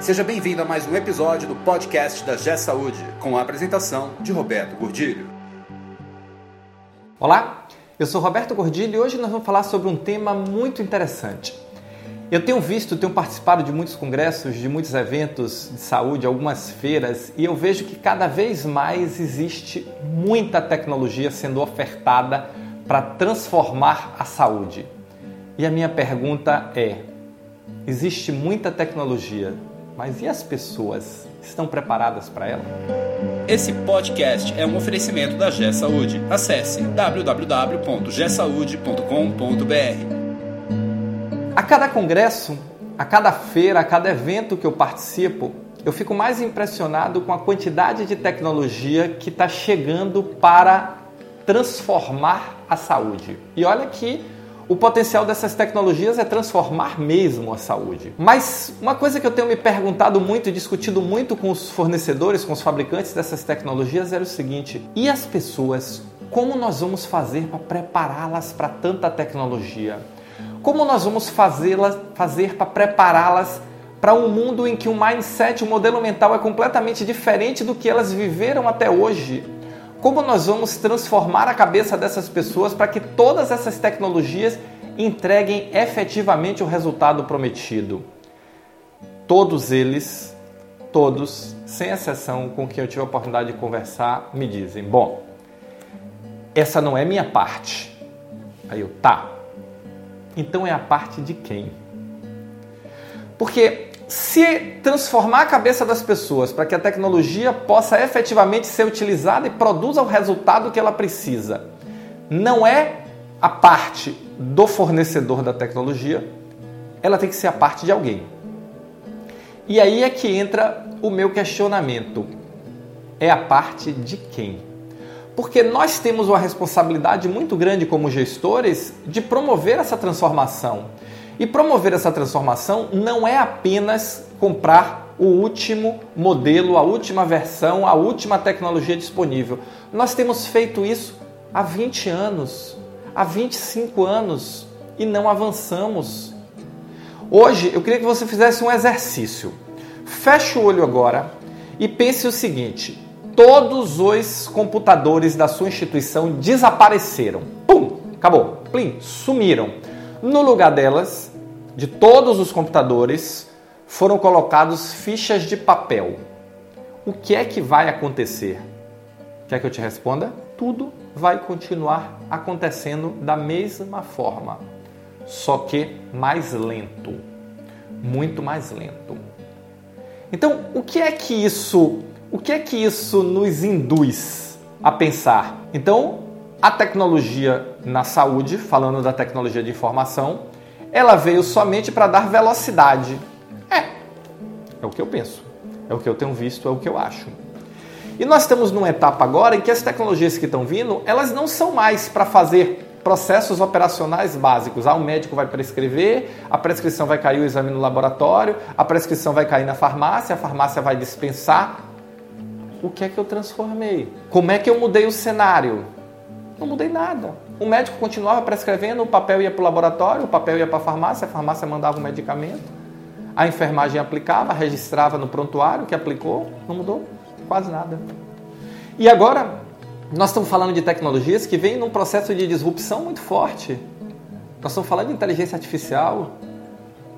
Seja bem-vindo a mais um episódio do podcast da G Saúde, com a apresentação de Roberto Gordilho. Olá, eu sou Roberto Gordilho e hoje nós vamos falar sobre um tema muito interessante. Eu tenho visto, tenho participado de muitos congressos, de muitos eventos de saúde, algumas feiras, e eu vejo que cada vez mais existe muita tecnologia sendo ofertada para transformar a saúde. E a minha pergunta é: existe muita tecnologia, mas e as pessoas? Estão preparadas para ela? Esse podcast é um oferecimento da G Saúde. Acesse www.gsaude.com.br. A cada congresso, a cada feira, a cada evento que eu participo, eu fico mais impressionado com a quantidade de tecnologia que está chegando para transformar a saúde. E olha que o potencial dessas tecnologias é transformar mesmo a saúde. Mas uma coisa que eu tenho me perguntado muito e discutido muito com os fornecedores, com os fabricantes dessas tecnologias era o seguinte: e as pessoas? Como nós vamos fazer para prepará-las para tanta tecnologia? Como nós vamos fazê-las fazer para prepará-las para um mundo em que o mindset, o modelo mental é completamente diferente do que elas viveram até hoje? Como nós vamos transformar a cabeça dessas pessoas para que todas essas tecnologias entreguem efetivamente o resultado prometido? Todos eles, todos, sem exceção com quem eu tive a oportunidade de conversar, me dizem: bom, essa não é minha parte. Aí eu, tá. Então é a parte de quem? Porque se transformar a cabeça das pessoas para que a tecnologia possa efetivamente ser utilizada e produza o resultado que ela precisa, não é a parte do fornecedor da tecnologia, ela tem que ser a parte de alguém. E aí é que entra o meu questionamento: é a parte de quem? Porque nós temos uma responsabilidade muito grande como gestores de promover essa transformação e promover essa transformação não é apenas comprar o último modelo, a última versão, a última tecnologia disponível. Nós temos feito isso há 20 anos, há 25 anos e não avançamos. Hoje eu queria que você fizesse um exercício. Feche o olho agora e pense o seguinte: todos os computadores da sua instituição desapareceram. Pum! Acabou. Plim, sumiram. No lugar delas, de todos os computadores foram colocados fichas de papel. O que é que vai acontecer? Quer que eu te responda? Tudo vai continuar acontecendo da mesma forma, só que mais lento, muito mais lento. Então, o que é que isso, o que é que isso nos induz a pensar? Então, a tecnologia na saúde, falando da tecnologia de informação, ela veio somente para dar velocidade. É, é o que eu penso, é o que eu tenho visto, é o que eu acho. E nós estamos numa etapa agora em que as tecnologias que estão vindo, elas não são mais para fazer processos operacionais básicos. Ah, o médico vai prescrever, a prescrição vai cair o exame no laboratório, a prescrição vai cair na farmácia, a farmácia vai dispensar. O que é que eu transformei? Como é que eu mudei o cenário? Não mudei nada. O médico continuava prescrevendo, o papel ia para o laboratório, o papel ia para a farmácia, a farmácia mandava o medicamento, a enfermagem aplicava, registrava no prontuário que aplicou, não mudou quase nada. E agora, nós estamos falando de tecnologias que vêm num processo de disrupção muito forte. Nós estamos falando de inteligência artificial,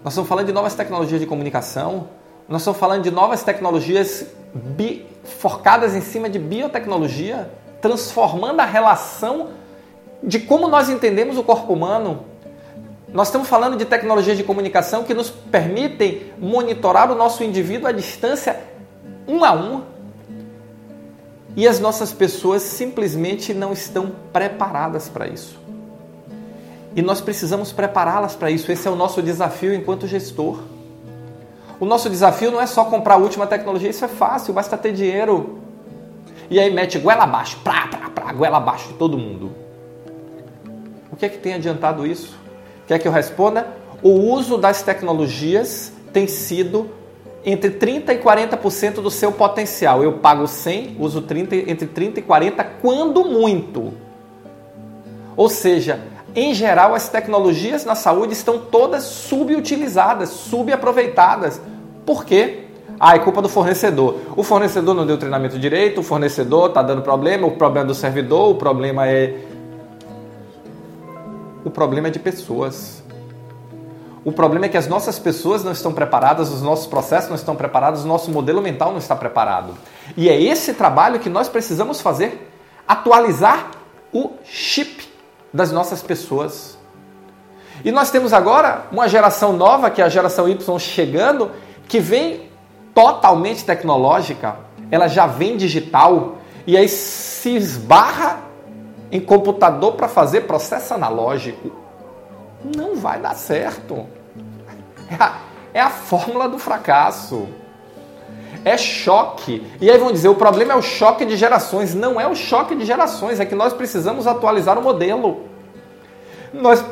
nós estamos falando de novas tecnologias de comunicação, nós estamos falando de novas tecnologias bi, focadas em cima de biotecnologia transformando a relação de como nós entendemos o corpo humano. Nós estamos falando de tecnologias de comunicação que nos permitem monitorar o nosso indivíduo à distância um a um. E as nossas pessoas simplesmente não estão preparadas para isso. E nós precisamos prepará-las para isso. Esse é o nosso desafio enquanto gestor. O nosso desafio não é só comprar a última tecnologia, isso é fácil, basta ter dinheiro e aí mete goela abaixo, pra, pra, pra, goela abaixo de todo mundo. Que é que tem adiantado isso? Quer que eu responda? O uso das tecnologias tem sido entre 30% e 40% do seu potencial. Eu pago 100, uso 30, entre 30% e 40%, quando muito. Ou seja, em geral, as tecnologias na saúde estão todas subutilizadas, subaproveitadas. Por quê? Ah, é culpa do fornecedor. O fornecedor não deu treinamento direito, o fornecedor está dando problema, o problema é do servidor, o problema é. Problema é de pessoas. O problema é que as nossas pessoas não estão preparadas, os nossos processos não estão preparados, o nosso modelo mental não está preparado. E é esse trabalho que nós precisamos fazer atualizar o chip das nossas pessoas. E nós temos agora uma geração nova, que é a geração Y chegando, que vem totalmente tecnológica, ela já vem digital e aí se esbarra em computador para fazer processo analógico. Não vai dar certo. É a, é a fórmula do fracasso. É choque. E aí vão dizer: o problema é o choque de gerações. Não é o choque de gerações, é que nós precisamos atualizar o modelo. Nós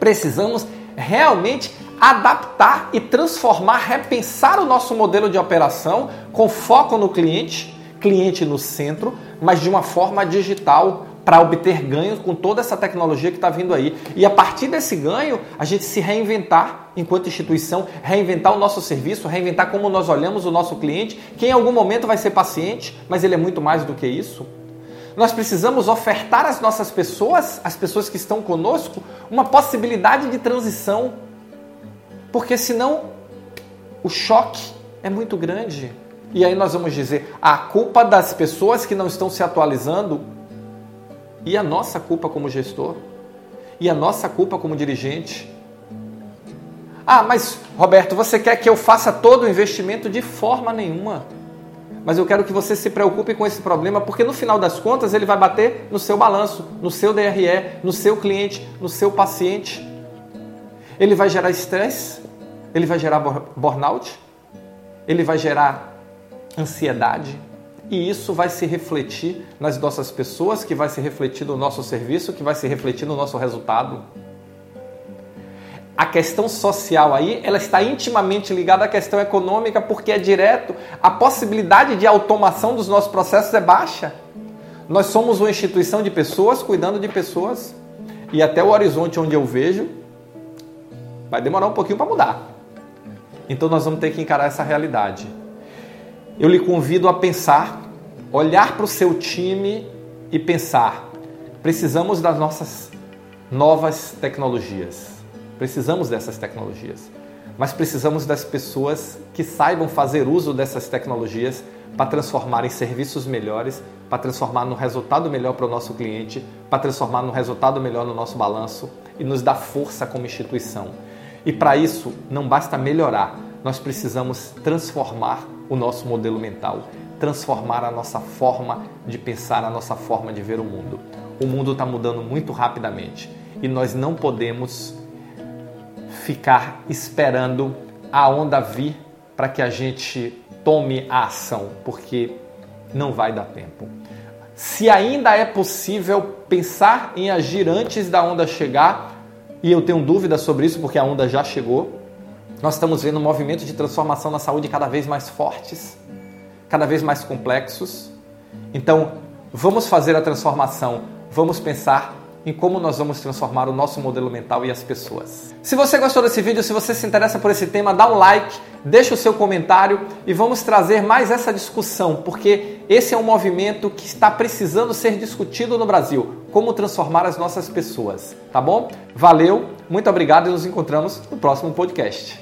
precisamos realmente adaptar e transformar, repensar o nosso modelo de operação com foco no cliente, cliente no centro, mas de uma forma digital para obter ganhos com toda essa tecnologia que está vindo aí. E a partir desse ganho, a gente se reinventar enquanto instituição, reinventar o nosso serviço, reinventar como nós olhamos o nosso cliente, que em algum momento vai ser paciente, mas ele é muito mais do que isso. Nós precisamos ofertar às nossas pessoas, às pessoas que estão conosco, uma possibilidade de transição porque senão o choque é muito grande. E aí nós vamos dizer a culpa das pessoas que não estão se atualizando e a nossa culpa como gestor e a nossa culpa como dirigente. Ah, mas Roberto, você quer que eu faça todo o investimento de forma nenhuma. Mas eu quero que você se preocupe com esse problema, porque no final das contas ele vai bater no seu balanço, no seu DRE, no seu cliente, no seu paciente. Ele vai gerar estresse, ele vai gerar burnout, ele vai gerar ansiedade, e isso vai se refletir nas nossas pessoas, que vai se refletir no nosso serviço, que vai se refletir no nosso resultado. A questão social aí, ela está intimamente ligada à questão econômica, porque é direto, a possibilidade de automação dos nossos processos é baixa. Nós somos uma instituição de pessoas cuidando de pessoas, e até o horizonte onde eu vejo, vai demorar um pouquinho para mudar. Então nós vamos ter que encarar essa realidade. Eu lhe convido a pensar, olhar para o seu time e pensar: precisamos das nossas novas tecnologias. Precisamos dessas tecnologias. Mas precisamos das pessoas que saibam fazer uso dessas tecnologias para transformar em serviços melhores, para transformar no resultado melhor para o nosso cliente, para transformar no resultado melhor no nosso balanço e nos dar força como instituição. E para isso não basta melhorar, nós precisamos transformar o nosso modelo mental, transformar a nossa forma de pensar, a nossa forma de ver o mundo. O mundo está mudando muito rapidamente e nós não podemos ficar esperando a onda vir para que a gente tome a ação, porque não vai dar tempo. Se ainda é possível pensar em agir antes da onda chegar, e eu tenho dúvidas sobre isso porque a onda já chegou. Nós estamos vendo um movimento de transformação na saúde cada vez mais fortes, cada vez mais complexos. Então, vamos fazer a transformação, vamos pensar em como nós vamos transformar o nosso modelo mental e as pessoas. Se você gostou desse vídeo, se você se interessa por esse tema, dá um like, deixa o seu comentário e vamos trazer mais essa discussão, porque esse é um movimento que está precisando ser discutido no Brasil. Como transformar as nossas pessoas, tá bom? Valeu, muito obrigado e nos encontramos no próximo podcast.